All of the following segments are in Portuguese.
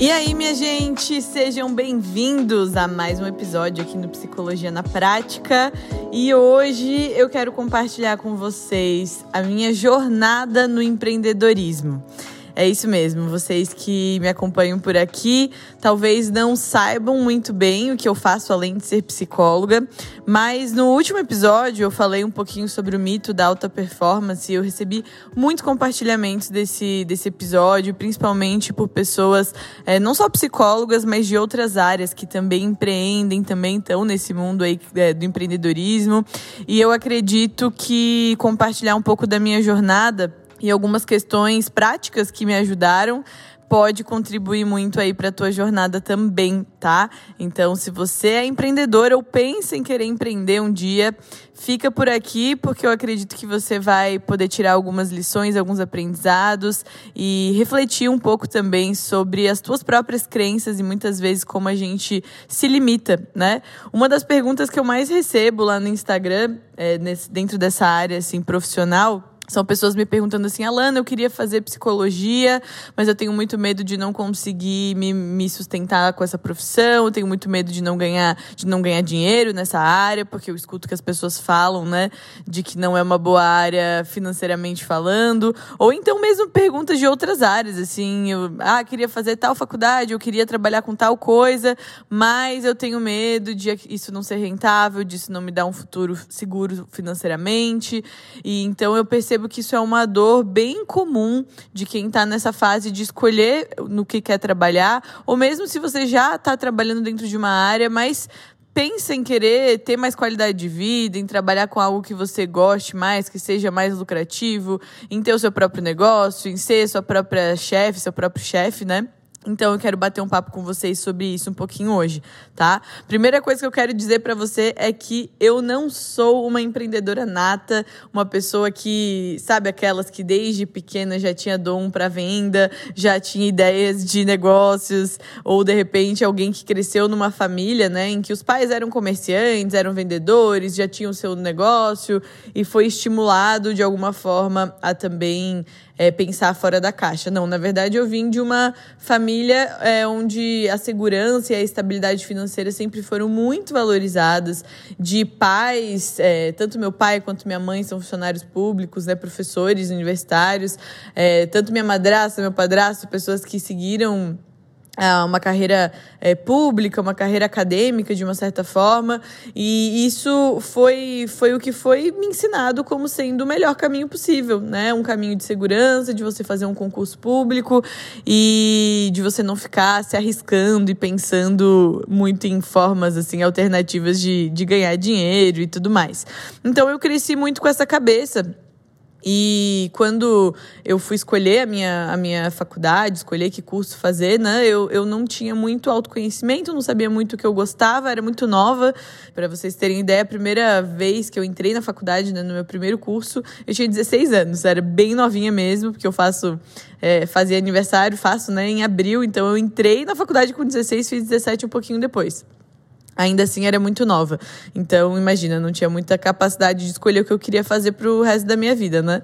E aí, minha gente, sejam bem-vindos a mais um episódio aqui no Psicologia na Prática. E hoje eu quero compartilhar com vocês a minha jornada no empreendedorismo. É isso mesmo. Vocês que me acompanham por aqui talvez não saibam muito bem o que eu faço além de ser psicóloga, mas no último episódio eu falei um pouquinho sobre o mito da alta performance e eu recebi muitos compartilhamentos desse, desse episódio, principalmente por pessoas é, não só psicólogas, mas de outras áreas que também empreendem, também estão nesse mundo aí é, do empreendedorismo. E eu acredito que compartilhar um pouco da minha jornada e algumas questões práticas que me ajudaram pode contribuir muito aí para a tua jornada também, tá? Então, se você é empreendedor ou pensa em querer empreender um dia, fica por aqui porque eu acredito que você vai poder tirar algumas lições, alguns aprendizados e refletir um pouco também sobre as tuas próprias crenças e muitas vezes como a gente se limita, né? Uma das perguntas que eu mais recebo lá no Instagram, é, nesse, dentro dessa área assim profissional, são pessoas me perguntando assim, Alana, eu queria fazer psicologia, mas eu tenho muito medo de não conseguir me, me sustentar com essa profissão, eu tenho muito medo de não ganhar, de não ganhar dinheiro nessa área, porque eu escuto que as pessoas falam, né, de que não é uma boa área financeiramente falando, ou então mesmo perguntas de outras áreas, assim, eu, ah, queria fazer tal faculdade, eu queria trabalhar com tal coisa, mas eu tenho medo de isso não ser rentável, disso não me dar um futuro seguro financeiramente, e então eu percebo percebo que isso é uma dor bem comum de quem está nessa fase de escolher no que quer trabalhar, ou mesmo se você já está trabalhando dentro de uma área, mas pensa em querer ter mais qualidade de vida, em trabalhar com algo que você goste mais, que seja mais lucrativo, em ter o seu próprio negócio, em ser sua própria chefe, seu próprio chefe, né? Então eu quero bater um papo com vocês sobre isso um pouquinho hoje, tá? Primeira coisa que eu quero dizer para você é que eu não sou uma empreendedora nata, uma pessoa que, sabe, aquelas que desde pequena já tinha dom para venda, já tinha ideias de negócios, ou de repente alguém que cresceu numa família, né, em que os pais eram comerciantes, eram vendedores, já tinham o seu negócio e foi estimulado de alguma forma a também é, pensar fora da caixa. Não, na verdade eu vim de uma família é, onde a segurança e a estabilidade financeira sempre foram muito valorizadas, de pais, é, tanto meu pai quanto minha mãe são funcionários públicos, né, professores universitários, é, tanto minha madrasta, meu padrasto, pessoas que seguiram uma carreira é, pública, uma carreira acadêmica de uma certa forma, e isso foi, foi o que foi me ensinado como sendo o melhor caminho possível, né? Um caminho de segurança, de você fazer um concurso público e de você não ficar se arriscando e pensando muito em formas assim alternativas de, de ganhar dinheiro e tudo mais. Então eu cresci muito com essa cabeça e quando eu fui escolher a minha, a minha faculdade, escolher que curso fazer, né, eu, eu não tinha muito autoconhecimento, não sabia muito o que eu gostava, era muito nova. Para vocês terem ideia, a primeira vez que eu entrei na faculdade, né, no meu primeiro curso, eu tinha 16 anos, era bem novinha mesmo, porque eu faço, é, fazia aniversário, faço né, em abril, então eu entrei na faculdade com 16, fiz 17 um pouquinho depois ainda assim era muito nova. Então, imagina, não tinha muita capacidade de escolher o que eu queria fazer pro resto da minha vida, né?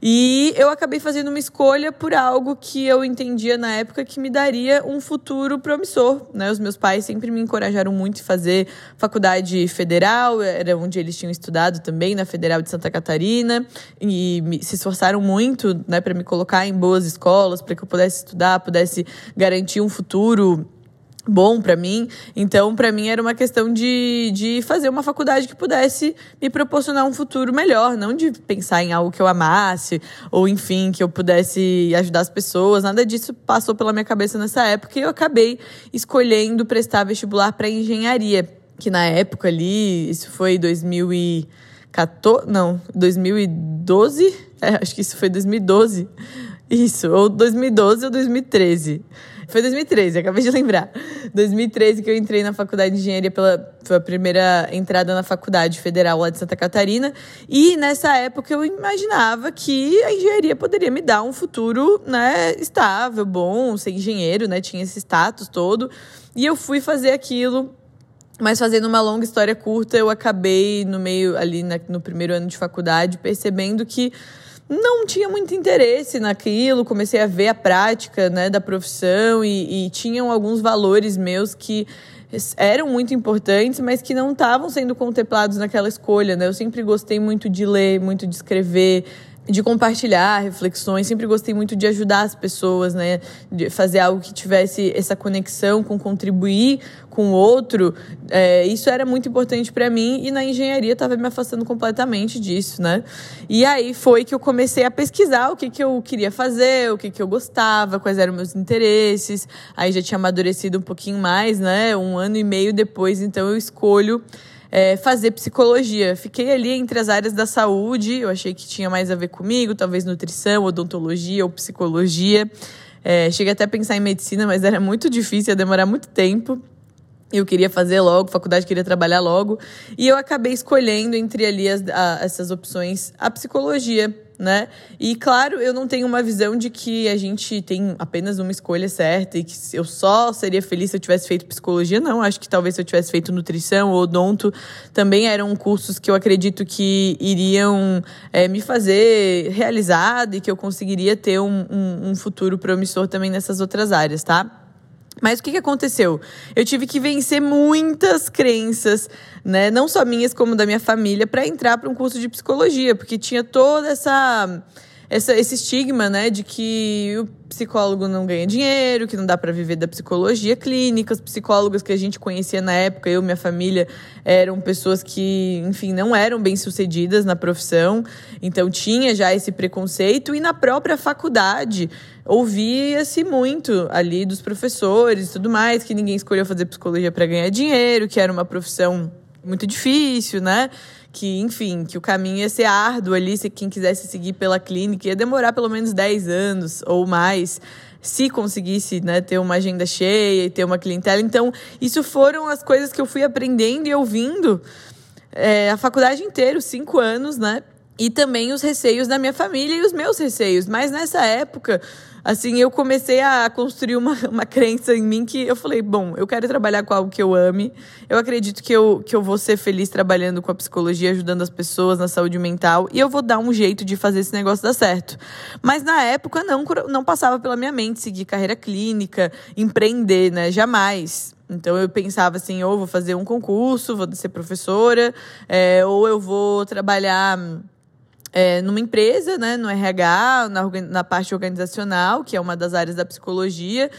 E eu acabei fazendo uma escolha por algo que eu entendia na época que me daria um futuro promissor, né? Os meus pais sempre me encorajaram muito a fazer faculdade federal, era onde eles tinham estudado também, na Federal de Santa Catarina, e se esforçaram muito, né, para me colocar em boas escolas, para que eu pudesse estudar, pudesse garantir um futuro bom para mim. Então, para mim era uma questão de, de fazer uma faculdade que pudesse me proporcionar um futuro melhor, não de pensar em algo que eu amasse ou enfim, que eu pudesse ajudar as pessoas. Nada disso passou pela minha cabeça nessa época e eu acabei escolhendo prestar vestibular para engenharia, que na época ali, isso foi 2014, não, 2012, é, acho que isso foi 2012. Isso, ou 2012 ou 2013. Foi 2013, acabei de lembrar. 2013 que eu entrei na faculdade de engenharia pela foi a primeira entrada na faculdade federal lá de Santa Catarina, e nessa época eu imaginava que a engenharia poderia me dar um futuro, né, estável, bom, ser engenheiro, né, tinha esse status todo. E eu fui fazer aquilo mas fazendo uma longa história curta, eu acabei no meio ali na, no primeiro ano de faculdade percebendo que não tinha muito interesse naquilo, comecei a ver a prática né, da profissão e, e tinham alguns valores meus que eram muito importantes, mas que não estavam sendo contemplados naquela escolha. Né? Eu sempre gostei muito de ler, muito de escrever, de compartilhar reflexões, sempre gostei muito de ajudar as pessoas, né? De fazer algo que tivesse essa conexão com contribuir com o outro. É, isso era muito importante para mim e na engenharia estava me afastando completamente disso, né? E aí foi que eu comecei a pesquisar o que, que eu queria fazer, o que, que eu gostava, quais eram meus interesses. Aí já tinha amadurecido um pouquinho mais, né? Um ano e meio depois, então eu escolho é, fazer psicologia. Fiquei ali entre as áreas da saúde, eu achei que tinha mais a ver comigo, talvez nutrição, odontologia ou psicologia. É, cheguei até a pensar em medicina, mas era muito difícil, ia demorar muito tempo. Eu queria fazer logo, faculdade queria trabalhar logo. E eu acabei escolhendo entre ali as, a, essas opções a psicologia né? E claro, eu não tenho uma visão de que a gente tem apenas uma escolha certa e que eu só seria feliz se eu tivesse feito psicologia. Não, acho que talvez se eu tivesse feito nutrição ou odonto, também eram cursos que eu acredito que iriam é, me fazer realizada e que eu conseguiria ter um, um, um futuro promissor também nessas outras áreas, tá? Mas o que, que aconteceu? Eu tive que vencer muitas crenças, né? Não só minhas, como da minha família, para entrar para um curso de psicologia, porque tinha toda essa essa, esse estigma, né, de que o psicólogo não ganha dinheiro, que não dá para viver da psicologia clínica. Os psicólogos que a gente conhecia na época, eu e minha família, eram pessoas que, enfim, não eram bem sucedidas na profissão. Então tinha já esse preconceito. E na própria faculdade, ouvia-se muito ali dos professores e tudo mais, que ninguém escolheu fazer psicologia para ganhar dinheiro, que era uma profissão muito difícil, né? Que, enfim, que o caminho ia ser árduo ali, se quem quisesse seguir pela clínica, ia demorar pelo menos 10 anos ou mais se conseguisse né, ter uma agenda cheia e ter uma clientela. Então, isso foram as coisas que eu fui aprendendo e ouvindo é, a faculdade inteira, cinco anos, né? E também os receios da minha família e os meus receios. Mas nessa época, assim, eu comecei a construir uma, uma crença em mim que eu falei, bom, eu quero trabalhar com algo que eu ame. Eu acredito que eu, que eu vou ser feliz trabalhando com a psicologia, ajudando as pessoas na saúde mental. E eu vou dar um jeito de fazer esse negócio dar certo. Mas na época não, não passava pela minha mente seguir carreira clínica, empreender, né? Jamais. Então eu pensava assim, ou vou fazer um concurso, vou ser professora, é, ou eu vou trabalhar é, numa empresa, né, no RH, na, na parte organizacional, que é uma das áreas da psicologia,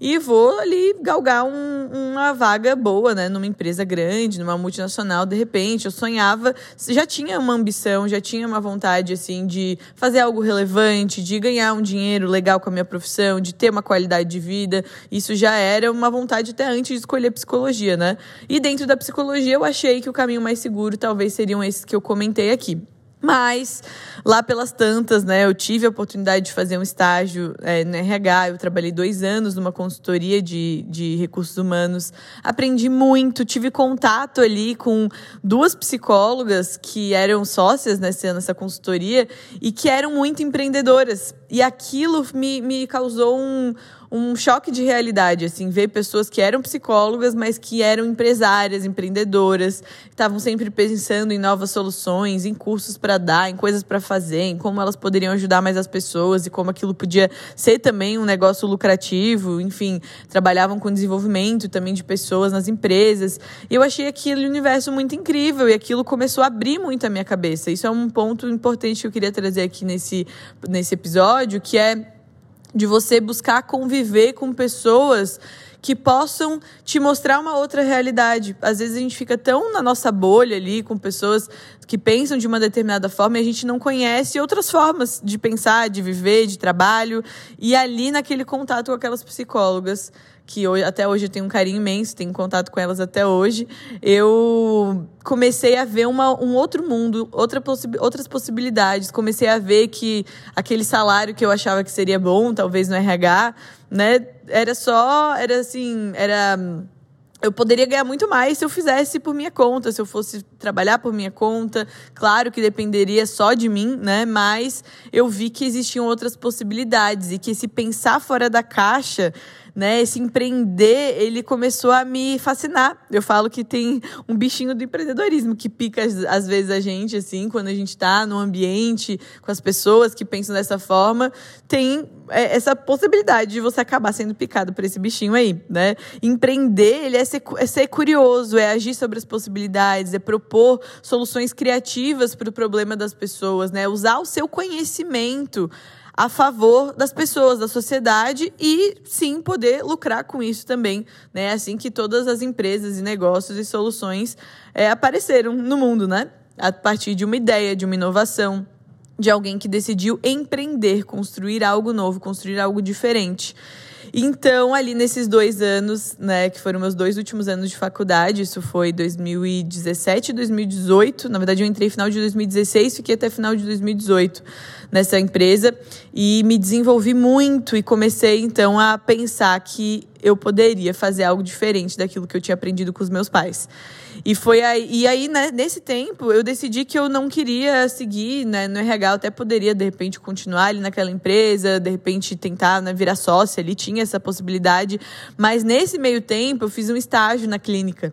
e vou ali galgar um, uma vaga boa, né, numa empresa grande, numa multinacional, de repente. Eu sonhava, já tinha uma ambição, já tinha uma vontade, assim, de fazer algo relevante, de ganhar um dinheiro legal com a minha profissão, de ter uma qualidade de vida. Isso já era uma vontade até antes de escolher psicologia, né? E dentro da psicologia, eu achei que o caminho mais seguro talvez seriam esses que eu comentei aqui. Mas lá pelas tantas, né, eu tive a oportunidade de fazer um estágio é, no RH. Eu trabalhei dois anos numa consultoria de, de recursos humanos. Aprendi muito, tive contato ali com duas psicólogas que eram sócias nessa, nessa consultoria e que eram muito empreendedoras. E aquilo me, me causou um um choque de realidade, assim, ver pessoas que eram psicólogas, mas que eram empresárias, empreendedoras, estavam sempre pensando em novas soluções, em cursos para dar, em coisas para fazer, em como elas poderiam ajudar mais as pessoas e como aquilo podia ser também um negócio lucrativo, enfim, trabalhavam com desenvolvimento também de pessoas nas empresas. E eu achei aquele universo muito incrível e aquilo começou a abrir muito a minha cabeça. Isso é um ponto importante que eu queria trazer aqui nesse, nesse episódio, que é de você buscar conviver com pessoas que possam te mostrar uma outra realidade. Às vezes a gente fica tão na nossa bolha ali com pessoas que pensam de uma determinada forma e a gente não conhece outras formas de pensar, de viver, de trabalho. E ali naquele contato com aquelas psicólogas que hoje, até hoje eu tenho um carinho imenso, tenho contato com elas até hoje, eu comecei a ver uma, um outro mundo, outra possi outras possibilidades. Comecei a ver que aquele salário que eu achava que seria bom, talvez no RH, né, era só, era assim, era eu poderia ganhar muito mais se eu fizesse por minha conta, se eu fosse trabalhar por minha conta. Claro que dependeria só de mim, né? Mas eu vi que existiam outras possibilidades e que se pensar fora da caixa né? Esse empreender, ele começou a me fascinar. Eu falo que tem um bichinho do empreendedorismo que pica às vezes a gente, assim, quando a gente está no ambiente com as pessoas que pensam dessa forma, tem é, essa possibilidade de você acabar sendo picado por esse bichinho aí, né? Empreender, ele é ser, é ser curioso, é agir sobre as possibilidades, é propor soluções criativas para o problema das pessoas, né? Usar o seu conhecimento a favor das pessoas, da sociedade e sim poder lucrar com isso também, né? Assim que todas as empresas e negócios e soluções é, apareceram no mundo, né? A partir de uma ideia, de uma inovação, de alguém que decidiu empreender, construir algo novo, construir algo diferente. Então, ali nesses dois anos, né, que foram meus dois últimos anos de faculdade, isso foi 2017 e 2018. Na verdade, eu entrei final de 2016, fiquei até final de 2018 nessa empresa e me desenvolvi muito e comecei então a pensar que eu poderia fazer algo diferente daquilo que eu tinha aprendido com os meus pais. E foi aí, e aí né, nesse tempo, eu decidi que eu não queria seguir né, no RH. Eu até poderia, de repente, continuar ali naquela empresa, de repente tentar né, virar sócia ali, tinha essa possibilidade. Mas nesse meio tempo, eu fiz um estágio na clínica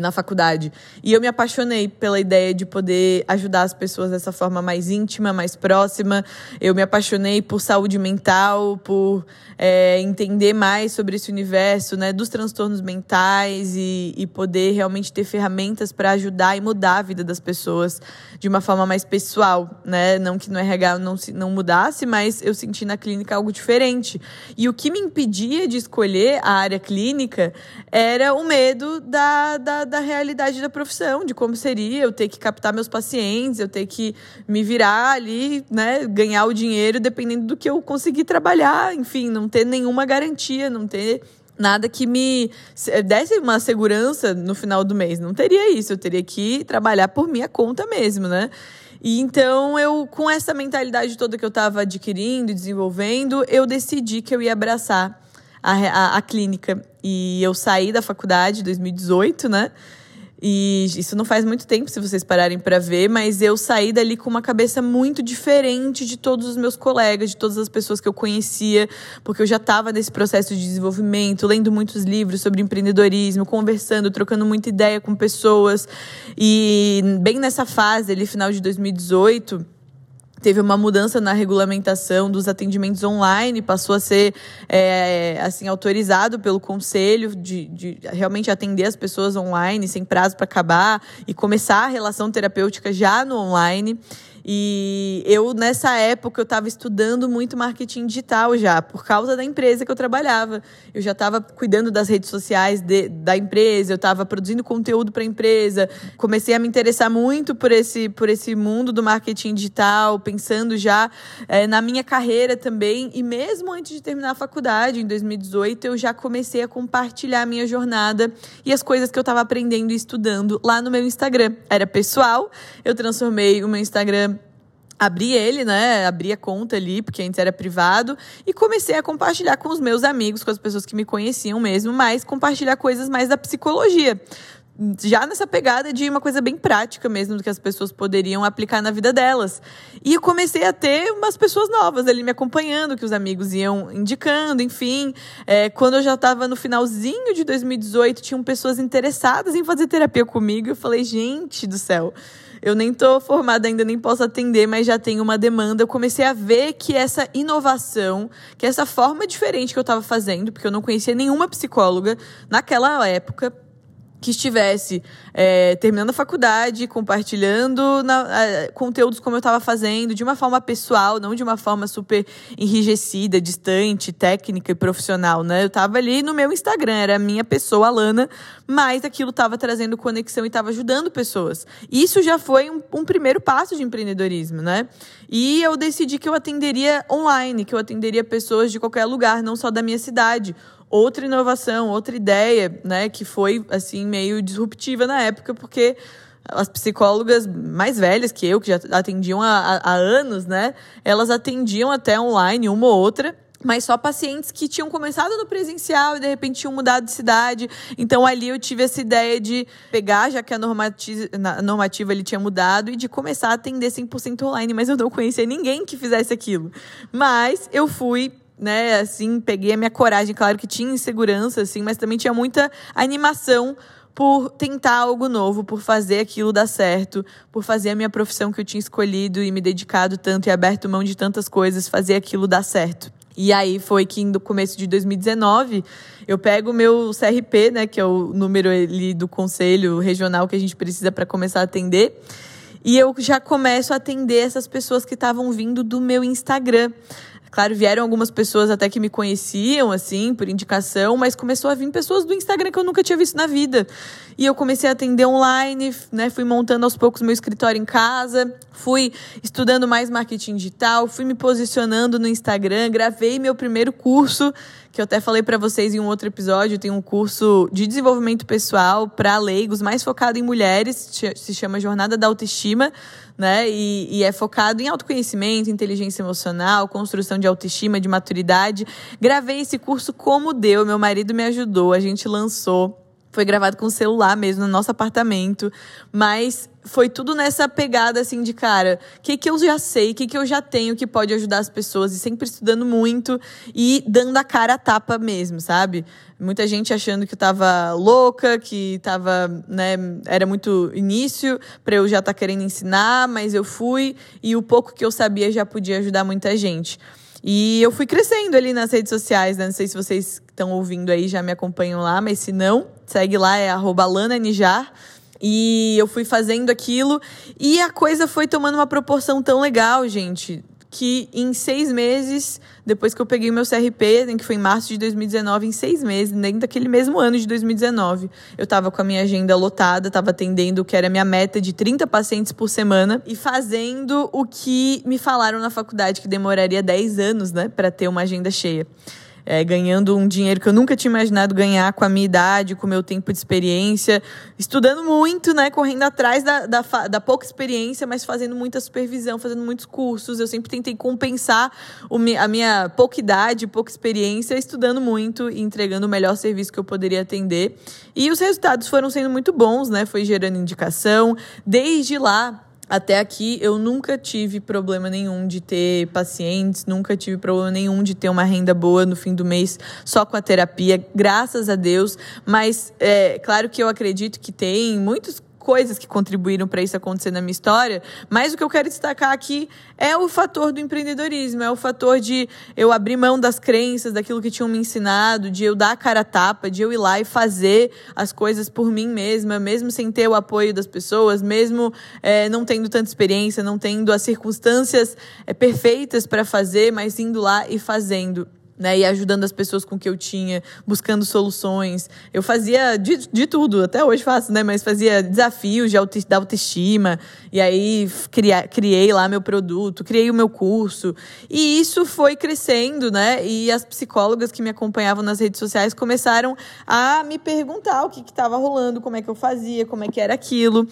na faculdade. E eu me apaixonei pela ideia de poder ajudar as pessoas dessa forma mais íntima, mais próxima. Eu me apaixonei por saúde mental, por é, entender mais sobre esse universo, né, dos transtornos mentais e, e poder realmente ter ferramentas para ajudar e mudar a vida das pessoas de uma forma mais pessoal, né? Não que no RH não, se, não mudasse, mas eu senti na clínica algo diferente. E o que me impedia de escolher a área clínica era o medo da, da, da realidade da profissão, de como seria eu ter que captar meus pacientes, eu ter que me virar ali, né, ganhar o dinheiro dependendo do que eu conseguir trabalhar, enfim, não ter nenhuma garantia, não ter nada que me desse uma segurança no final do mês. Não teria isso, eu teria que trabalhar por minha conta mesmo, né? E então eu, com essa mentalidade toda que eu estava adquirindo e desenvolvendo, eu decidi que eu ia abraçar a, a, a clínica. E eu saí da faculdade em 2018, né? E isso não faz muito tempo, se vocês pararem para ver, mas eu saí dali com uma cabeça muito diferente de todos os meus colegas, de todas as pessoas que eu conhecia, porque eu já estava nesse processo de desenvolvimento, lendo muitos livros sobre empreendedorismo, conversando, trocando muita ideia com pessoas. E bem nessa fase, ali, final de 2018, teve uma mudança na regulamentação dos atendimentos online, passou a ser é, assim autorizado pelo conselho de, de, realmente atender as pessoas online sem prazo para acabar e começar a relação terapêutica já no online. E eu, nessa época, eu estava estudando muito marketing digital já, por causa da empresa que eu trabalhava. Eu já estava cuidando das redes sociais de, da empresa, eu estava produzindo conteúdo para a empresa. Comecei a me interessar muito por esse, por esse mundo do marketing digital, pensando já é, na minha carreira também. E mesmo antes de terminar a faculdade, em 2018, eu já comecei a compartilhar a minha jornada e as coisas que eu estava aprendendo e estudando lá no meu Instagram. Era pessoal, eu transformei o meu Instagram abri ele, né? Abri a conta ali, porque antes era privado, e comecei a compartilhar com os meus amigos, com as pessoas que me conheciam mesmo, mas compartilhar coisas mais da psicologia. Já nessa pegada de uma coisa bem prática mesmo, que as pessoas poderiam aplicar na vida delas. E eu comecei a ter umas pessoas novas ali me acompanhando, que os amigos iam indicando, enfim. É, quando eu já estava no finalzinho de 2018, tinham pessoas interessadas em fazer terapia comigo. Eu falei, gente do céu, eu nem estou formada ainda, nem posso atender, mas já tenho uma demanda. Eu comecei a ver que essa inovação, que essa forma diferente que eu estava fazendo, porque eu não conhecia nenhuma psicóloga naquela época, que estivesse é, terminando a faculdade, compartilhando na, conteúdos como eu estava fazendo, de uma forma pessoal, não de uma forma super enrijecida, distante, técnica e profissional, né? Eu estava ali no meu Instagram, era a minha pessoa, a Lana, mas aquilo estava trazendo conexão e estava ajudando pessoas. Isso já foi um, um primeiro passo de empreendedorismo, né? E eu decidi que eu atenderia online, que eu atenderia pessoas de qualquer lugar, não só da minha cidade outra inovação, outra ideia, né, que foi assim meio disruptiva na época, porque as psicólogas mais velhas que eu, que já atendiam há, há anos, né, elas atendiam até online uma ou outra, mas só pacientes que tinham começado no presencial e de repente tinham mudado de cidade. Então ali eu tive essa ideia de pegar, já que a normativa, a normativa ele tinha mudado, e de começar a atender 100% online, mas eu não conhecia ninguém que fizesse aquilo. Mas eu fui né, assim, peguei a minha coragem. Claro que tinha insegurança, assim, mas também tinha muita animação por tentar algo novo, por fazer aquilo dar certo, por fazer a minha profissão que eu tinha escolhido e me dedicado tanto e aberto mão de tantas coisas, fazer aquilo dar certo. E aí foi que no começo de 2019 eu pego o meu CRP, né, que é o número ali do conselho regional que a gente precisa para começar a atender, e eu já começo a atender essas pessoas que estavam vindo do meu Instagram. Claro, vieram algumas pessoas até que me conheciam, assim, por indicação, mas começou a vir pessoas do Instagram que eu nunca tinha visto na vida. E eu comecei a atender online, né? Fui montando aos poucos meu escritório em casa, fui estudando mais marketing digital, fui me posicionando no Instagram, gravei meu primeiro curso, que eu até falei para vocês em um outro episódio, tem um curso de desenvolvimento pessoal para leigos, mais focado em mulheres, se chama Jornada da Autoestima né? E, e, é focado em autoconhecimento, inteligência emocional, construção de autoestima, de maturidade. Gravei esse curso como deu, meu marido me ajudou, a gente lançou. Foi gravado com celular mesmo, no nosso apartamento. Mas foi tudo nessa pegada assim de cara, o que, que eu já sei, o que, que eu já tenho que pode ajudar as pessoas, e sempre estudando muito e dando a cara a tapa mesmo, sabe? Muita gente achando que eu tava louca, que tava, né, era muito início para eu já estar tá querendo ensinar, mas eu fui e o pouco que eu sabia já podia ajudar muita gente. E eu fui crescendo ali nas redes sociais, né? Não sei se vocês estão ouvindo aí já me acompanham lá, mas se não, segue lá, é arroba Nijar. E eu fui fazendo aquilo e a coisa foi tomando uma proporção tão legal, gente, que em seis meses, depois que eu peguei o meu CRP, né, que foi em março de 2019, em seis meses, dentro daquele mesmo ano de 2019, eu estava com a minha agenda lotada, estava atendendo o que era a minha meta de 30 pacientes por semana e fazendo o que me falaram na faculdade que demoraria 10 anos, né, para ter uma agenda cheia é, ganhando um dinheiro que eu nunca tinha imaginado ganhar com a minha idade, com o meu tempo de experiência, estudando muito, né, correndo atrás da, da, da pouca experiência, mas fazendo muita supervisão, fazendo muitos cursos. Eu sempre tentei compensar o, a minha pouca idade, pouca experiência, estudando muito e entregando o melhor serviço que eu poderia atender. E os resultados foram sendo muito bons, né? Foi gerando indicação. Desde lá, até aqui eu nunca tive problema nenhum de ter pacientes, nunca tive problema nenhum de ter uma renda boa no fim do mês só com a terapia, graças a Deus. Mas é claro que eu acredito que tem muitos coisas que contribuíram para isso acontecer na minha história, mas o que eu quero destacar aqui é o fator do empreendedorismo, é o fator de eu abrir mão das crenças, daquilo que tinham me ensinado, de eu dar a cara a tapa, de eu ir lá e fazer as coisas por mim mesma, mesmo sem ter o apoio das pessoas, mesmo é, não tendo tanta experiência, não tendo as circunstâncias é, perfeitas para fazer, mas indo lá e fazendo né, e ajudando as pessoas com o que eu tinha, buscando soluções. Eu fazia de, de tudo, até hoje faço, né, mas fazia desafios de auto, da autoestima, e aí cria, criei lá meu produto, criei o meu curso, e isso foi crescendo, né, e as psicólogas que me acompanhavam nas redes sociais começaram a me perguntar o que estava rolando, como é que eu fazia, como é que era aquilo,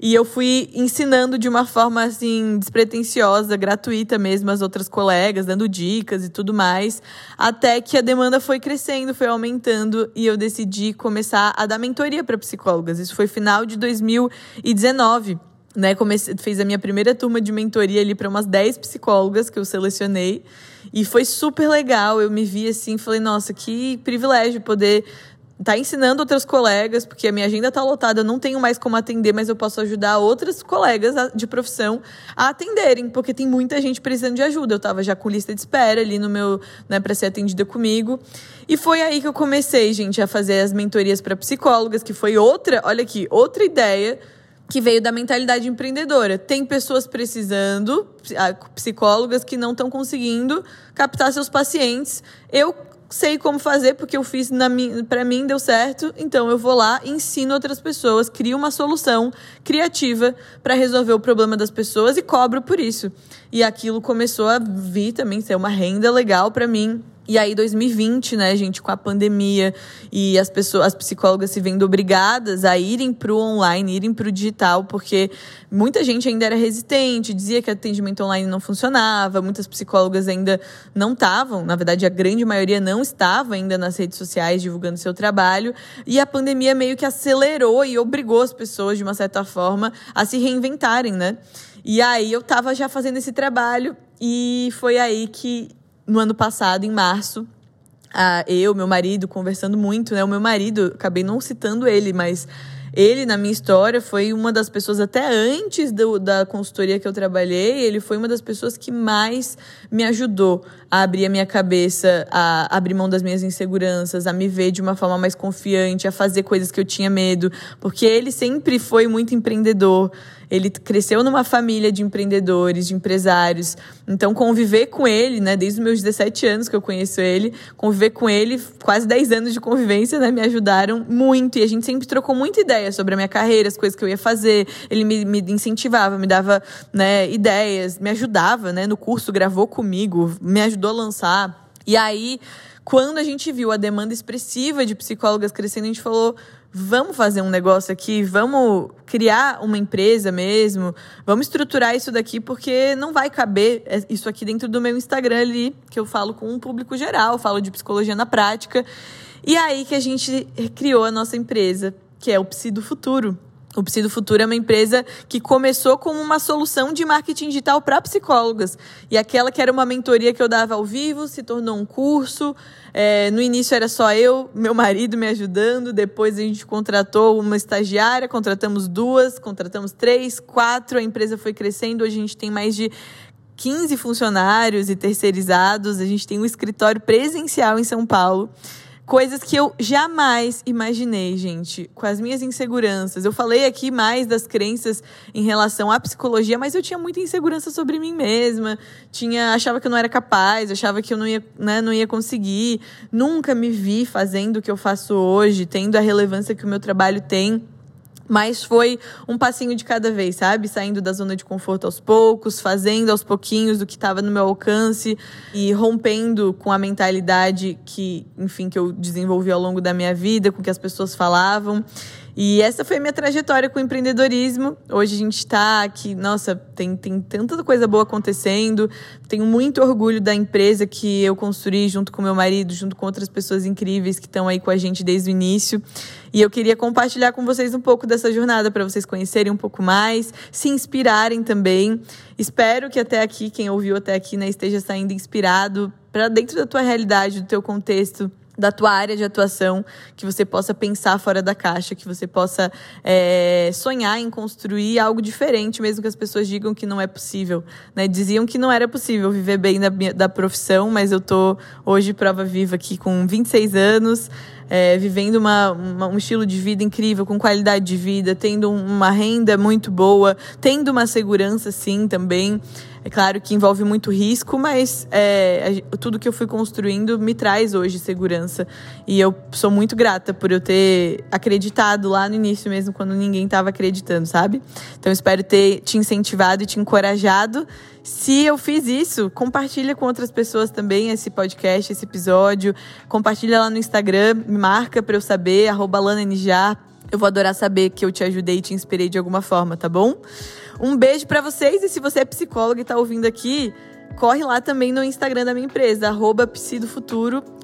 e eu fui ensinando de uma forma, assim, despretensiosa, gratuita mesmo, as outras colegas, dando dicas e tudo mais, até que a demanda foi crescendo, foi aumentando e eu decidi começar a dar mentoria para psicólogas. Isso foi final de 2019. Né, comecei, fiz a minha primeira turma de mentoria ali para umas 10 psicólogas que eu selecionei. E foi super legal. Eu me vi assim, falei, nossa, que privilégio poder tá ensinando outras colegas, porque a minha agenda tá lotada, eu não tenho mais como atender, mas eu posso ajudar outras colegas de profissão a atenderem, porque tem muita gente precisando de ajuda. Eu tava já com lista de espera ali no meu, né, para ser atendida comigo. E foi aí que eu comecei, gente, a fazer as mentorias para psicólogas, que foi outra, olha aqui, outra ideia que veio da mentalidade empreendedora. Tem pessoas precisando, psicólogas que não estão conseguindo captar seus pacientes. Eu sei como fazer porque eu fiz para mim deu certo, então eu vou lá ensino outras pessoas, crio uma solução criativa para resolver o problema das pessoas e cobro por isso. E aquilo começou a vir também ser uma renda legal para mim e aí, 2020, né, gente, com a pandemia e as pessoas, as psicólogas se vendo obrigadas a irem para o online, irem para o digital, porque muita gente ainda era resistente, dizia que atendimento online não funcionava, muitas psicólogas ainda não estavam, na verdade, a grande maioria não estava ainda nas redes sociais divulgando seu trabalho, e a pandemia meio que acelerou e obrigou as pessoas, de uma certa forma, a se reinventarem, né? E aí eu estava já fazendo esse trabalho e foi aí que no ano passado, em março, a, eu, meu marido, conversando muito, né? O meu marido, acabei não citando ele, mas ele, na minha história, foi uma das pessoas, até antes do, da consultoria que eu trabalhei, ele foi uma das pessoas que mais me ajudou a abrir a minha cabeça, a abrir mão das minhas inseguranças, a me ver de uma forma mais confiante, a fazer coisas que eu tinha medo, porque ele sempre foi muito empreendedor. Ele cresceu numa família de empreendedores, de empresários. Então, conviver com ele, né, desde os meus 17 anos que eu conheço ele, conviver com ele, quase 10 anos de convivência, né, me ajudaram muito. E a gente sempre trocou muita ideia sobre a minha carreira, as coisas que eu ia fazer. Ele me, me incentivava, me dava né, ideias, me ajudava, né, no curso, gravou comigo, me ajudou a lançar. E aí, quando a gente viu a demanda expressiva de psicólogas crescendo, a gente falou: vamos fazer um negócio aqui, vamos criar uma empresa mesmo, vamos estruturar isso daqui, porque não vai caber isso aqui dentro do meu Instagram ali, que eu falo com um público geral, falo de psicologia na prática. E aí que a gente criou a nossa empresa, que é o Psi do Futuro. O Psi do Futuro é uma empresa que começou como uma solução de marketing digital para psicólogas. E aquela que era uma mentoria que eu dava ao vivo se tornou um curso. É, no início era só eu, meu marido me ajudando. Depois a gente contratou uma estagiária, contratamos duas, contratamos três, quatro. A empresa foi crescendo. Hoje a gente tem mais de 15 funcionários e terceirizados. A gente tem um escritório presencial em São Paulo. Coisas que eu jamais imaginei, gente, com as minhas inseguranças. Eu falei aqui mais das crenças em relação à psicologia, mas eu tinha muita insegurança sobre mim mesma. Tinha, achava que eu não era capaz, achava que eu não ia, né, não ia conseguir. Nunca me vi fazendo o que eu faço hoje, tendo a relevância que o meu trabalho tem. Mas foi um passinho de cada vez, sabe? Saindo da zona de conforto aos poucos, fazendo aos pouquinhos do que estava no meu alcance e rompendo com a mentalidade que, enfim, que eu desenvolvi ao longo da minha vida, com o que as pessoas falavam. E essa foi a minha trajetória com o empreendedorismo. Hoje a gente está aqui, nossa, tem, tem tanta coisa boa acontecendo. Tenho muito orgulho da empresa que eu construí junto com meu marido, junto com outras pessoas incríveis que estão aí com a gente desde o início. E eu queria compartilhar com vocês um pouco dessa jornada para vocês conhecerem um pouco mais, se inspirarem também. Espero que até aqui, quem ouviu até aqui, né, esteja saindo inspirado para dentro da tua realidade, do teu contexto da tua área de atuação, que você possa pensar fora da caixa, que você possa é, sonhar em construir algo diferente, mesmo que as pessoas digam que não é possível. Né? Diziam que não era possível viver bem da, da profissão, mas eu tô hoje prova viva aqui com 26 anos, é, vivendo uma, uma, um estilo de vida incrível, com qualidade de vida, tendo uma renda muito boa, tendo uma segurança sim também. É claro que envolve muito risco, mas é, tudo que eu fui construindo me traz hoje segurança. E eu sou muito grata por eu ter acreditado lá no início mesmo, quando ninguém estava acreditando, sabe? Então espero ter te incentivado e te encorajado. Se eu fiz isso, compartilha com outras pessoas também esse podcast, esse episódio. Compartilha lá no Instagram, me marca para eu saber, arroba Eu vou adorar saber que eu te ajudei e te inspirei de alguma forma, tá bom? Um beijo para vocês e se você é psicólogo e tá ouvindo aqui, corre lá também no Instagram da minha empresa, arroba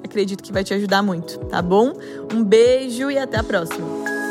Acredito que vai te ajudar muito, tá bom? Um beijo e até a próxima.